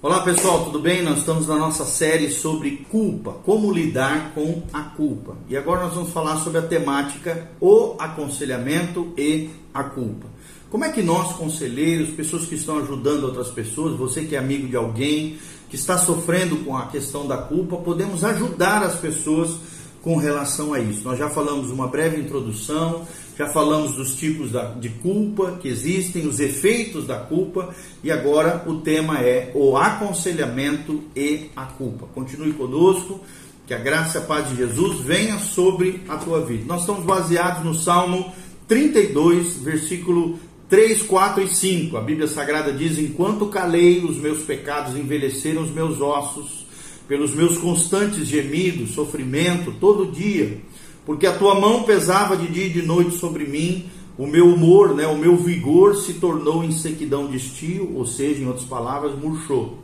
Olá pessoal, tudo bem? Nós estamos na nossa série sobre culpa, como lidar com a culpa. E agora nós vamos falar sobre a temática o aconselhamento e a culpa. Como é que nós, conselheiros, pessoas que estão ajudando outras pessoas, você que é amigo de alguém que está sofrendo com a questão da culpa, podemos ajudar as pessoas com relação a isso. Nós já falamos uma breve introdução, já falamos dos tipos de culpa que existem, os efeitos da culpa, e agora o tema é o aconselhamento e a culpa. Continue conosco, que a graça e a paz de Jesus venha sobre a tua vida. Nós estamos baseados no Salmo 32, versículo 3, 4 e 5. A Bíblia Sagrada diz: Enquanto calei, os meus pecados envelheceram os meus ossos pelos meus constantes gemidos, sofrimento todo dia, porque a tua mão pesava de dia e de noite sobre mim, o meu humor, né, o meu vigor se tornou em sequidão de estio, ou seja, em outras palavras, murchou.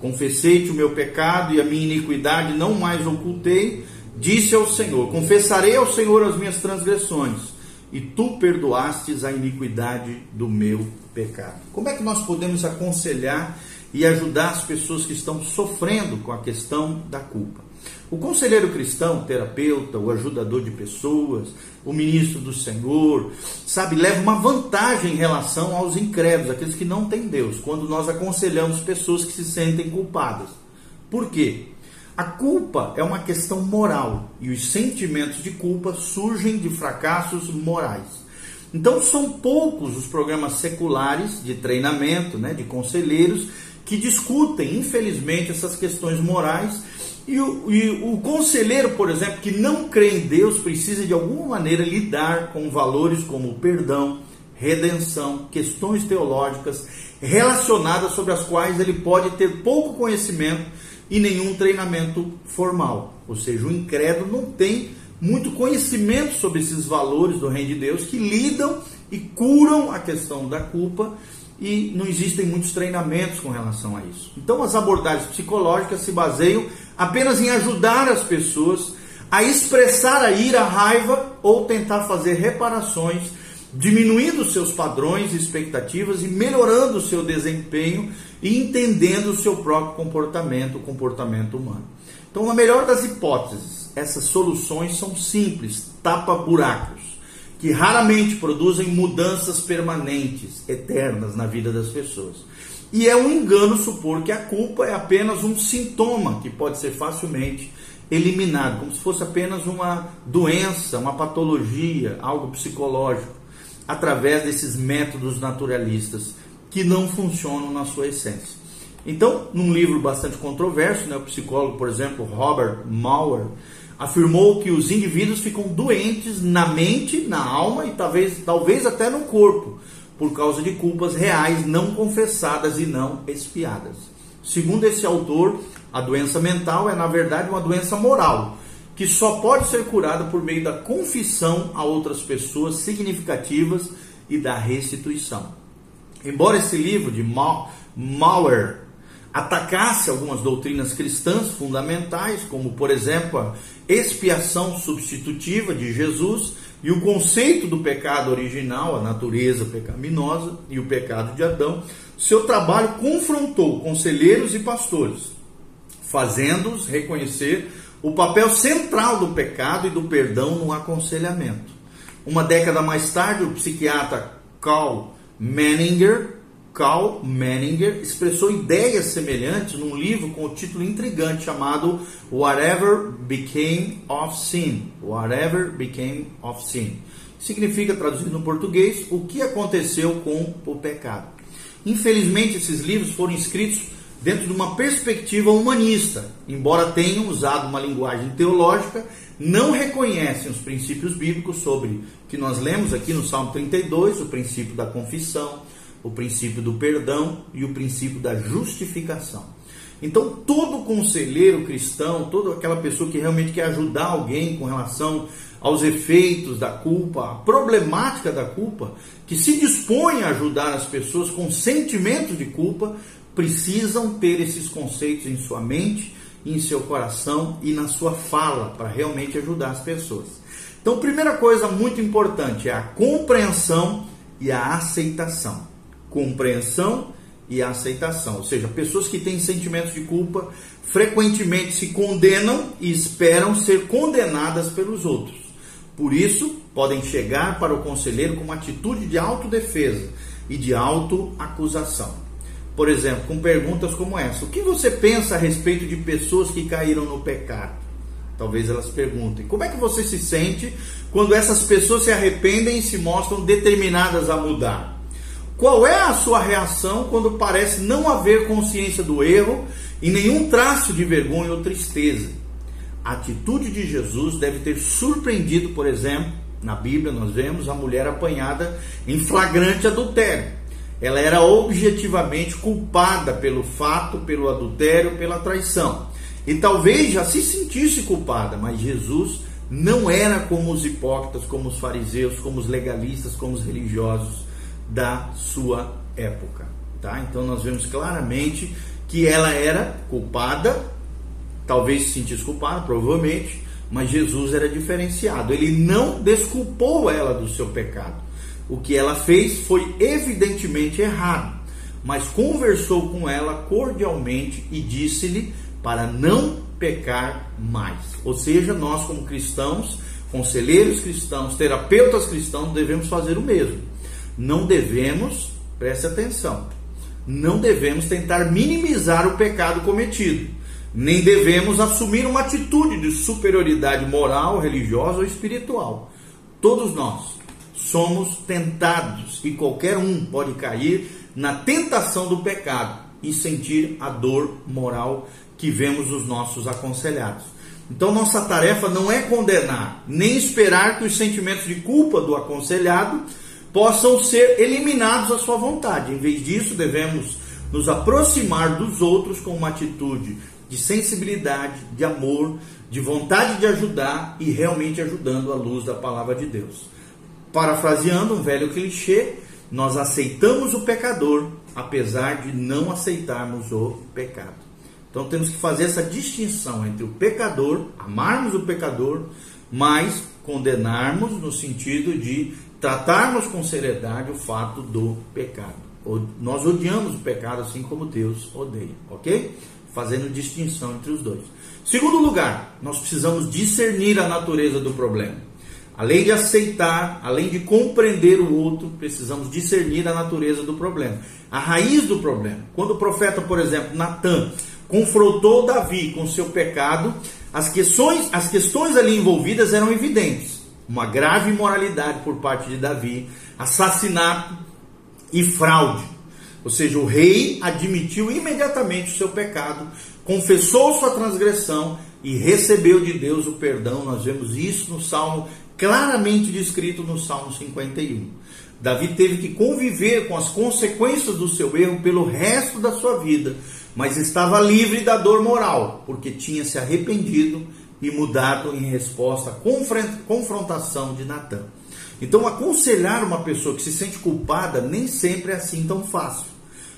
Confessei-te o meu pecado e a minha iniquidade não mais ocultei, disse ao Senhor: Confessarei ao Senhor as minhas transgressões, e tu perdoastes a iniquidade do meu pecado. Como é que nós podemos aconselhar e ajudar as pessoas que estão sofrendo com a questão da culpa. O conselheiro cristão, terapeuta, o ajudador de pessoas, o ministro do Senhor, sabe, leva uma vantagem em relação aos incrédulos, aqueles que não têm Deus, quando nós aconselhamos pessoas que se sentem culpadas. Por quê? A culpa é uma questão moral e os sentimentos de culpa surgem de fracassos morais. Então são poucos os programas seculares de treinamento, né, de conselheiros que discutem, infelizmente, essas questões morais. E o, e o conselheiro, por exemplo, que não crê em Deus, precisa de alguma maneira lidar com valores como perdão, redenção, questões teológicas relacionadas sobre as quais ele pode ter pouco conhecimento e nenhum treinamento formal. Ou seja, o incrédulo não tem muito conhecimento sobre esses valores do reino de Deus que lidam e curam a questão da culpa e não existem muitos treinamentos com relação a isso. Então, as abordagens psicológicas se baseiam apenas em ajudar as pessoas a expressar a ira, a raiva ou tentar fazer reparações, diminuindo seus padrões e expectativas e melhorando o seu desempenho e entendendo o seu próprio comportamento, o comportamento humano. Então, na melhor das hipóteses, essas soluções são simples, tapa buracos que raramente produzem mudanças permanentes, eternas na vida das pessoas. E é um engano supor que a culpa é apenas um sintoma que pode ser facilmente eliminado, como se fosse apenas uma doença, uma patologia, algo psicológico, através desses métodos naturalistas que não funcionam na sua essência. Então, num livro bastante controverso, né, o psicólogo, por exemplo, Robert Mauer, afirmou que os indivíduos ficam doentes na mente, na alma e talvez, talvez até no corpo, por causa de culpas reais não confessadas e não expiadas. Segundo esse autor, a doença mental é na verdade uma doença moral, que só pode ser curada por meio da confissão a outras pessoas significativas e da restituição. Embora esse livro de Mauer atacasse algumas doutrinas cristãs fundamentais, como por exemplo a expiação substitutiva de Jesus e o conceito do pecado original, a natureza pecaminosa e o pecado de Adão, seu trabalho confrontou conselheiros e pastores, fazendo-os reconhecer o papel central do pecado e do perdão no aconselhamento. Uma década mais tarde, o psiquiatra Carl Menninger Carl Menninger expressou ideias semelhantes num livro com o título intrigante chamado Whatever Became of Sin. Whatever Became of Sin. Significa, traduzido no português, o que aconteceu com o pecado. Infelizmente, esses livros foram escritos dentro de uma perspectiva humanista, embora tenham usado uma linguagem teológica, não reconhecem os princípios bíblicos sobre que nós lemos aqui no Salmo 32, o princípio da confissão, o princípio do perdão e o princípio da justificação. Então, todo conselheiro cristão, toda aquela pessoa que realmente quer ajudar alguém com relação aos efeitos da culpa, a problemática da culpa, que se dispõe a ajudar as pessoas com sentimentos de culpa, precisam ter esses conceitos em sua mente, em seu coração e na sua fala para realmente ajudar as pessoas. Então, primeira coisa muito importante é a compreensão e a aceitação compreensão e aceitação. Ou seja, pessoas que têm sentimentos de culpa frequentemente se condenam e esperam ser condenadas pelos outros. Por isso, podem chegar para o conselheiro com uma atitude de autodefesa e de autoacusação. Por exemplo, com perguntas como essa: O que você pensa a respeito de pessoas que caíram no pecado? Talvez elas perguntem: Como é que você se sente quando essas pessoas se arrependem e se mostram determinadas a mudar? Qual é a sua reação quando parece não haver consciência do erro e nenhum traço de vergonha ou tristeza? A atitude de Jesus deve ter surpreendido, por exemplo, na Bíblia nós vemos a mulher apanhada em flagrante adultério. Ela era objetivamente culpada pelo fato, pelo adultério, pela traição. E talvez já se sentisse culpada, mas Jesus não era como os hipócritas, como os fariseus, como os legalistas, como os religiosos da sua época. Tá? Então nós vemos claramente que ela era culpada, talvez se sentisse culpada, provavelmente, mas Jesus era diferenciado. Ele não desculpou ela do seu pecado. O que ela fez foi evidentemente errado, mas conversou com ela cordialmente e disse-lhe para não pecar mais. Ou seja, nós como cristãos, conselheiros cristãos, terapeutas cristãos, devemos fazer o mesmo não devemos, preste atenção, não devemos tentar minimizar o pecado cometido, nem devemos assumir uma atitude de superioridade moral, religiosa ou espiritual. Todos nós somos tentados e qualquer um pode cair na tentação do pecado e sentir a dor moral que vemos os nossos aconselhados. Então, nossa tarefa não é condenar, nem esperar que os sentimentos de culpa do aconselhado possam ser eliminados à sua vontade. Em vez disso, devemos nos aproximar dos outros com uma atitude de sensibilidade, de amor, de vontade de ajudar e realmente ajudando à luz da palavra de Deus. Parafraseando um velho clichê, nós aceitamos o pecador apesar de não aceitarmos o pecado. Então temos que fazer essa distinção entre o pecador, amarmos o pecador, mas condenarmos no sentido de tratarmos com seriedade o fato do pecado. Nós odiamos o pecado assim como Deus odeia, ok? Fazendo distinção entre os dois. Segundo lugar, nós precisamos discernir a natureza do problema. Além de aceitar, além de compreender o outro, precisamos discernir a natureza do problema. A raiz do problema. Quando o profeta, por exemplo, Natan, confrontou Davi com seu pecado, as questões, as questões ali envolvidas eram evidentes uma grave imoralidade por parte de Davi, assassinato e fraude. Ou seja, o rei admitiu imediatamente o seu pecado, confessou sua transgressão e recebeu de Deus o perdão. Nós vemos isso no Salmo, claramente descrito no Salmo 51. Davi teve que conviver com as consequências do seu erro pelo resto da sua vida, mas estava livre da dor moral, porque tinha se arrependido e mudado em resposta à confrontação de Natan. Então, aconselhar uma pessoa que se sente culpada nem sempre é assim tão fácil.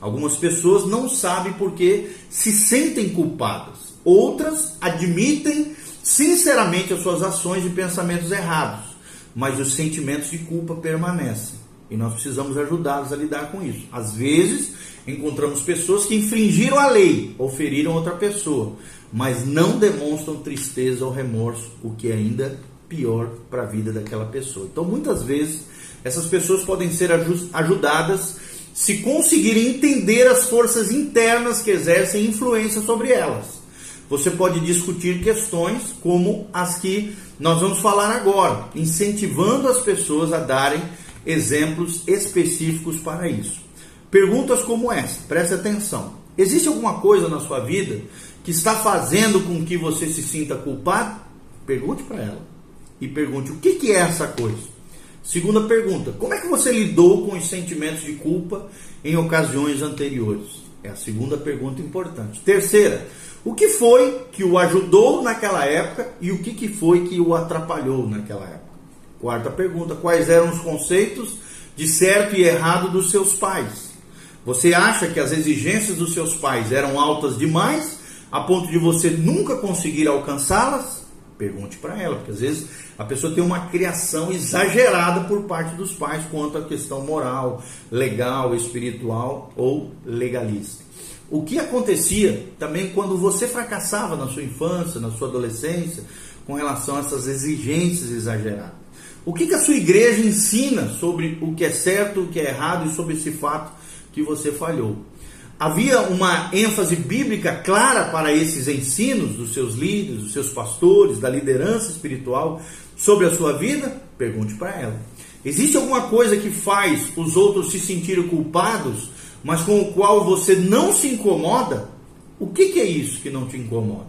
Algumas pessoas não sabem porque se sentem culpadas. Outras admitem sinceramente as suas ações e pensamentos errados, mas os sentimentos de culpa permanecem. E nós precisamos ajudá-los a lidar com isso. Às vezes, encontramos pessoas que infringiram a lei ou feriram outra pessoa, mas não demonstram tristeza ou remorso, o que é ainda pior para a vida daquela pessoa. Então, muitas vezes, essas pessoas podem ser ajudadas se conseguirem entender as forças internas que exercem influência sobre elas. Você pode discutir questões como as que nós vamos falar agora, incentivando as pessoas a darem exemplos específicos para isso. Perguntas como essa, preste atenção. Existe alguma coisa na sua vida que está fazendo com que você se sinta culpado? Pergunte para ela. E pergunte o que, que é essa coisa. Segunda pergunta: como é que você lidou com os sentimentos de culpa em ocasiões anteriores? É a segunda pergunta importante. Terceira: o que foi que o ajudou naquela época e o que, que foi que o atrapalhou naquela época? Quarta pergunta: quais eram os conceitos de certo e errado dos seus pais? Você acha que as exigências dos seus pais eram altas demais a ponto de você nunca conseguir alcançá-las? Pergunte para ela, porque às vezes a pessoa tem uma criação exagerada por parte dos pais quanto à questão moral, legal, espiritual ou legalista. O que acontecia também quando você fracassava na sua infância, na sua adolescência, com relação a essas exigências exageradas? O que, que a sua igreja ensina sobre o que é certo, o que é errado e sobre esse fato que você falhou? Havia uma ênfase bíblica clara para esses ensinos dos seus líderes, dos seus pastores, da liderança espiritual sobre a sua vida? Pergunte para ela. Existe alguma coisa que faz os outros se sentirem culpados, mas com o qual você não se incomoda? O que, que é isso que não te incomoda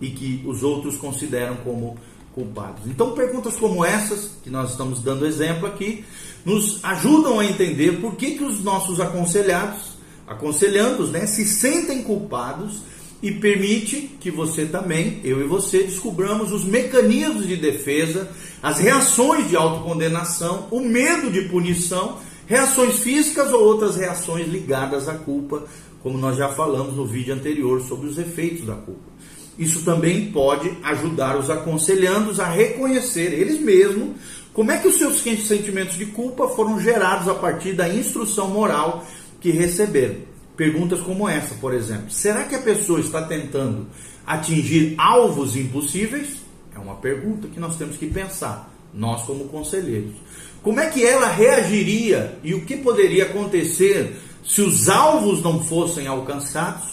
e que os outros consideram como culpados? Então, perguntas como essas, que nós estamos dando exemplo aqui, nos ajudam a entender por que, que os nossos aconselhados aconselhando-os, né, se sentem culpados e permite que você também, eu e você, descobramos os mecanismos de defesa, as reações de autocondenação, o medo de punição, reações físicas ou outras reações ligadas à culpa, como nós já falamos no vídeo anterior sobre os efeitos da culpa. Isso também pode ajudar os aconselhandos a reconhecer eles mesmos como é que os seus sentimentos de culpa foram gerados a partir da instrução moral que receberam. Perguntas como essa, por exemplo: será que a pessoa está tentando atingir alvos impossíveis? É uma pergunta que nós temos que pensar, nós como conselheiros. Como é que ela reagiria e o que poderia acontecer se os alvos não fossem alcançados?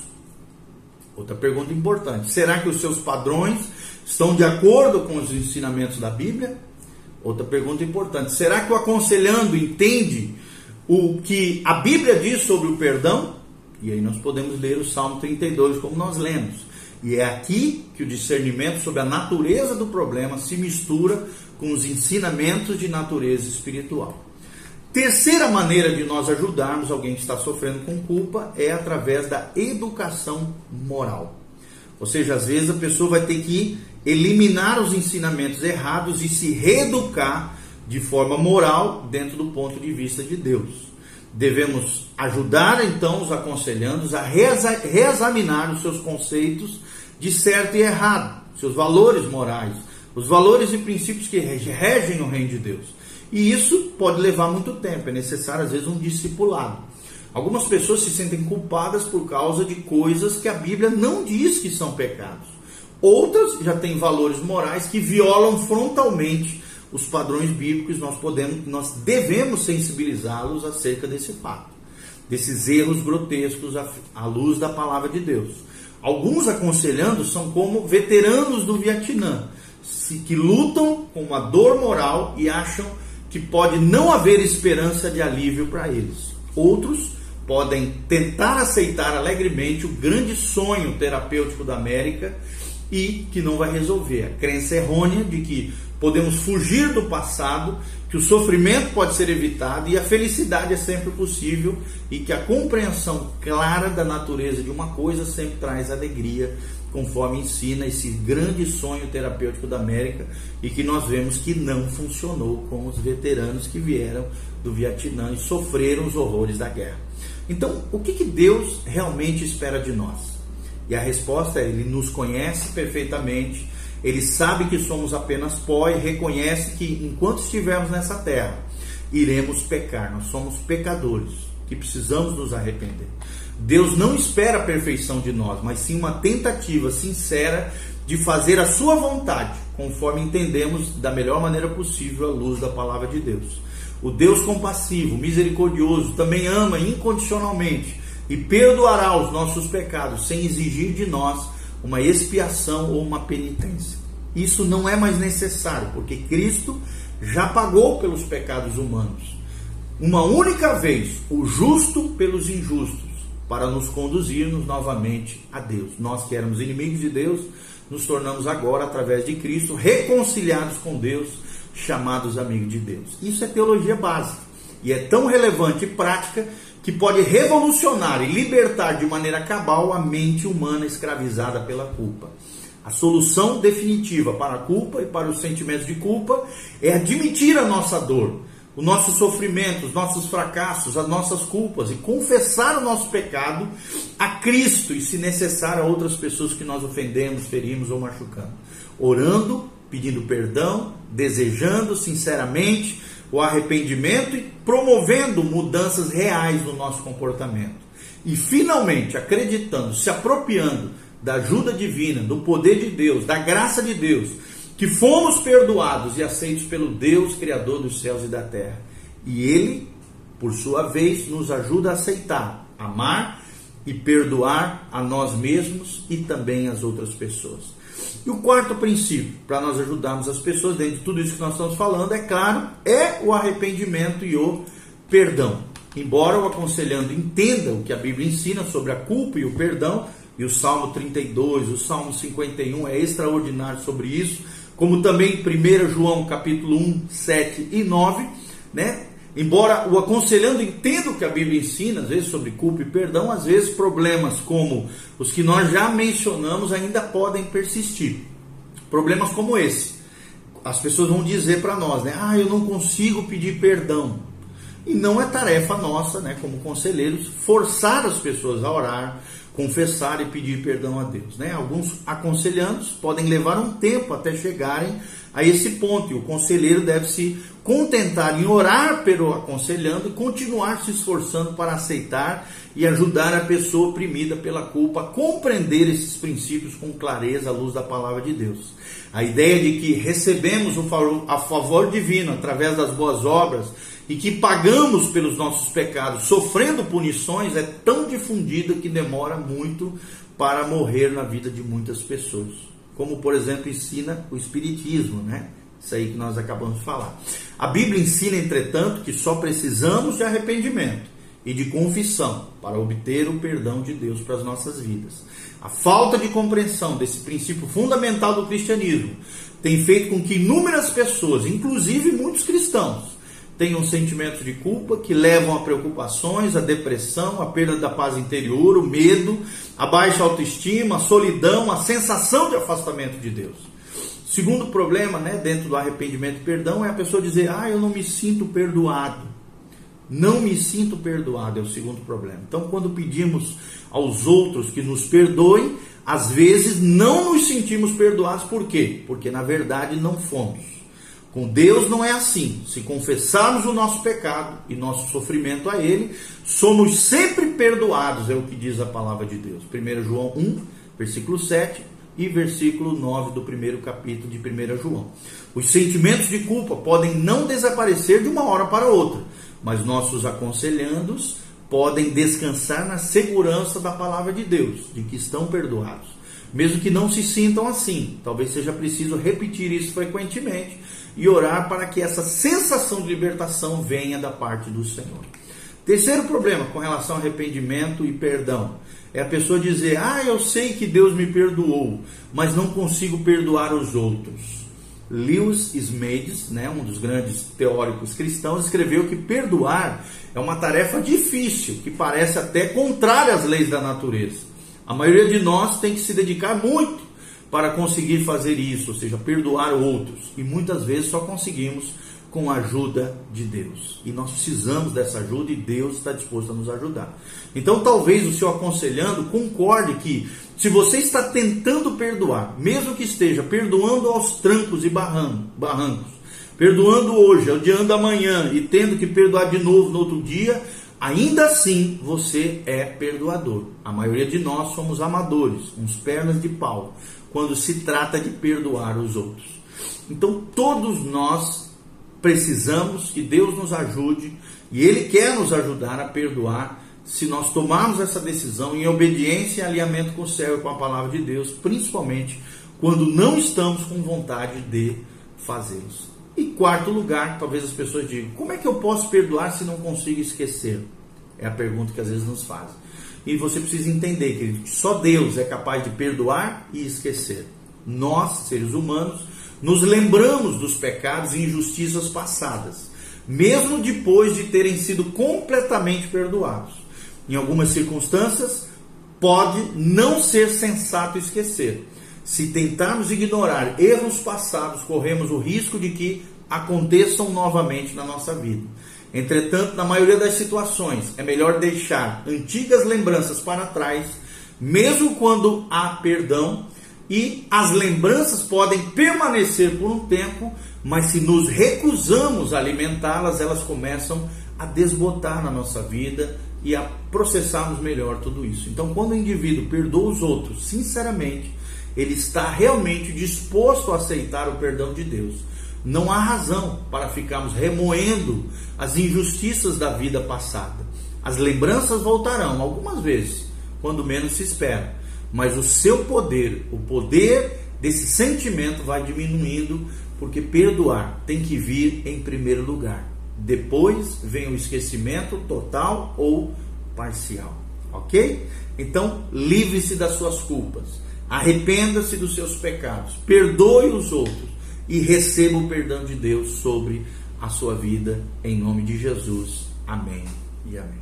Outra pergunta importante: será que os seus padrões estão de acordo com os ensinamentos da Bíblia? Outra pergunta importante: será que o aconselhando entende o que a Bíblia diz sobre o perdão, e aí nós podemos ler o Salmo 32 como nós lemos. E é aqui que o discernimento sobre a natureza do problema se mistura com os ensinamentos de natureza espiritual. Terceira maneira de nós ajudarmos alguém que está sofrendo com culpa é através da educação moral. Ou seja, às vezes a pessoa vai ter que eliminar os ensinamentos errados e se reeducar de forma moral dentro do ponto de vista de Deus. Devemos ajudar então os aconselhandos a reexaminar os seus conceitos de certo e errado, seus valores morais, os valores e princípios que regem o reino de Deus. E isso pode levar muito tempo, é necessário às vezes um discipulado. Algumas pessoas se sentem culpadas por causa de coisas que a Bíblia não diz que são pecados. Outras já têm valores morais que violam frontalmente os padrões bíblicos, nós podemos, nós devemos sensibilizá-los acerca desse fato, desses erros grotescos à, luz da palavra de Deus. Alguns aconselhando são como veteranos do Vietnã, que lutam com uma dor moral e acham que pode não haver esperança de alívio para eles. Outros podem tentar aceitar alegremente o grande sonho terapêutico da América e que não vai resolver. A crença errônea de que podemos fugir do passado, que o sofrimento pode ser evitado e a felicidade é sempre possível e que a compreensão clara da natureza de uma coisa sempre traz alegria, conforme ensina esse grande sonho terapêutico da América e que nós vemos que não funcionou com os veteranos que vieram do Vietnã e sofreram os horrores da guerra. Então, o que, que Deus realmente espera de nós? E a resposta é: Ele nos conhece perfeitamente ele sabe que somos apenas pó e reconhece que enquanto estivermos nessa terra, iremos pecar. Nós somos pecadores que precisamos nos arrepender. Deus não espera a perfeição de nós, mas sim uma tentativa sincera de fazer a sua vontade, conforme entendemos da melhor maneira possível à luz da palavra de Deus. O Deus compassivo, misericordioso, também ama incondicionalmente e perdoará os nossos pecados sem exigir de nós uma expiação ou uma penitência. Isso não é mais necessário, porque Cristo já pagou pelos pecados humanos. Uma única vez, o justo pelos injustos, para nos conduzirmos novamente a Deus. Nós que éramos inimigos de Deus, nos tornamos agora, através de Cristo, reconciliados com Deus, chamados amigos de Deus. Isso é teologia básica e é tão relevante e prática que pode revolucionar e libertar de maneira cabal a mente humana escravizada pela culpa. A solução definitiva para a culpa e para os sentimentos de culpa é admitir a nossa dor, o nosso sofrimento, os nossos fracassos, as nossas culpas e confessar o nosso pecado a Cristo e, se necessário, a outras pessoas que nós ofendemos, ferimos ou machucamos, orando pedindo perdão, desejando sinceramente o arrependimento e promovendo mudanças reais no nosso comportamento. E finalmente, acreditando, se apropriando da ajuda divina, do poder de Deus, da graça de Deus, que fomos perdoados e aceitos pelo Deus Criador dos céus e da terra. E Ele, por sua vez, nos ajuda a aceitar, amar e perdoar a nós mesmos e também as outras pessoas. E o quarto princípio, para nós ajudarmos as pessoas dentro de tudo isso que nós estamos falando, é claro, é o arrependimento e o perdão. Embora o aconselhando entenda o que a Bíblia ensina sobre a culpa e o perdão, e o Salmo 32, o Salmo 51 é extraordinário sobre isso, como também 1 João capítulo 1, 7 e 9, né? Embora o aconselhando entenda o que a Bíblia ensina, às vezes sobre culpa e perdão, às vezes problemas como os que nós já mencionamos ainda podem persistir. Problemas como esse. As pessoas vão dizer para nós, né? Ah, eu não consigo pedir perdão. E não é tarefa nossa, né, como conselheiros, forçar as pessoas a orar, confessar e pedir perdão a Deus. Né? Alguns aconselhantes podem levar um tempo até chegarem a esse ponto, e o conselheiro deve se contentar em orar pelo aconselhando e continuar se esforçando para aceitar e ajudar a pessoa oprimida pela culpa a compreender esses princípios com clareza à luz da palavra de Deus. A ideia de que recebemos o favor, divino através das boas obras e que pagamos pelos nossos pecados, sofrendo punições, é tão difundida que demora muito para morrer na vida de muitas pessoas. Como, por exemplo, ensina o Espiritismo, né? Isso aí que nós acabamos de falar. A Bíblia ensina, entretanto, que só precisamos de arrependimento e de confissão para obter o perdão de Deus para as nossas vidas. A falta de compreensão desse princípio fundamental do cristianismo tem feito com que inúmeras pessoas, inclusive muitos cristãos, tenham sentimentos de culpa que levam a preocupações, a depressão, a perda da paz interior, o medo, a baixa autoestima, a solidão, a sensação de afastamento de Deus. Segundo problema, né, dentro do arrependimento e perdão, é a pessoa dizer: "Ah, eu não me sinto perdoado". Não me sinto perdoado é o segundo problema. Então, quando pedimos aos outros que nos perdoem, às vezes não nos sentimos perdoados, por quê? Porque na verdade não fomos. Com Deus não é assim. Se confessarmos o nosso pecado e nosso sofrimento a Ele, somos sempre perdoados, é o que diz a palavra de Deus. 1 João 1, versículo 7 e versículo 9 do primeiro capítulo de 1 João. Os sentimentos de culpa podem não desaparecer de uma hora para outra, mas nossos aconselhandos podem descansar na segurança da palavra de Deus, de que estão perdoados. Mesmo que não se sintam assim, talvez seja preciso repetir isso frequentemente e orar para que essa sensação de libertação venha da parte do Senhor. Terceiro problema com relação ao arrependimento e perdão é a pessoa dizer: Ah, eu sei que Deus me perdoou, mas não consigo perdoar os outros. Lewis Smedes, né, um dos grandes teóricos cristãos, escreveu que perdoar é uma tarefa difícil, que parece até contrária às leis da natureza. A maioria de nós tem que se dedicar muito para conseguir fazer isso, ou seja, perdoar outros. E muitas vezes só conseguimos com a ajuda de Deus. E nós precisamos dessa ajuda e Deus está disposto a nos ajudar. Então, talvez o seu aconselhando concorde que se você está tentando perdoar, mesmo que esteja perdoando aos trancos e barrancos, perdoando hoje, odiando amanhã e tendo que perdoar de novo no outro dia, ainda assim você é perdoador. A maioria de nós somos amadores, uns pernas de pau quando se trata de perdoar os outros. Então, todos nós precisamos que Deus nos ajude e Ele quer nos ajudar a perdoar se nós tomarmos essa decisão em obediência e alinhamento com o céu e com a palavra de Deus, principalmente quando não estamos com vontade de fazê-los. E quarto lugar, talvez as pessoas digam: como é que eu posso perdoar se não consigo esquecer? É a pergunta que às vezes nos fazem. E você precisa entender que só Deus é capaz de perdoar e esquecer. Nós, seres humanos, nos lembramos dos pecados e injustiças passadas, mesmo depois de terem sido completamente perdoados. Em algumas circunstâncias, pode não ser sensato esquecer. Se tentarmos ignorar erros passados, corremos o risco de que aconteçam novamente na nossa vida. Entretanto, na maioria das situações, é melhor deixar antigas lembranças para trás, mesmo quando há perdão, E as lembranças podem permanecer por um tempo, mas se nos recusamos a alimentá-las, elas começam a desbotar na nossa vida e a processarmos melhor tudo isso. Então, quando o indivíduo perdoa os outros, sinceramente, ele está realmente disposto a aceitar o perdão de Deus. Não há razão para ficarmos remoendo as injustiças da vida passada. As lembranças voltarão algumas vezes, quando menos se espera, mas o seu poder, o poder desse sentimento vai diminuindo, porque perdoar tem que vir em primeiro lugar. Depois vem o esquecimento total ou parcial, ok? Então, livre-se das suas culpas, arrependa-se dos seus pecados, perdoe os outros e receba o perdão de Deus sobre a sua vida, em nome de Jesus. Amém e amém.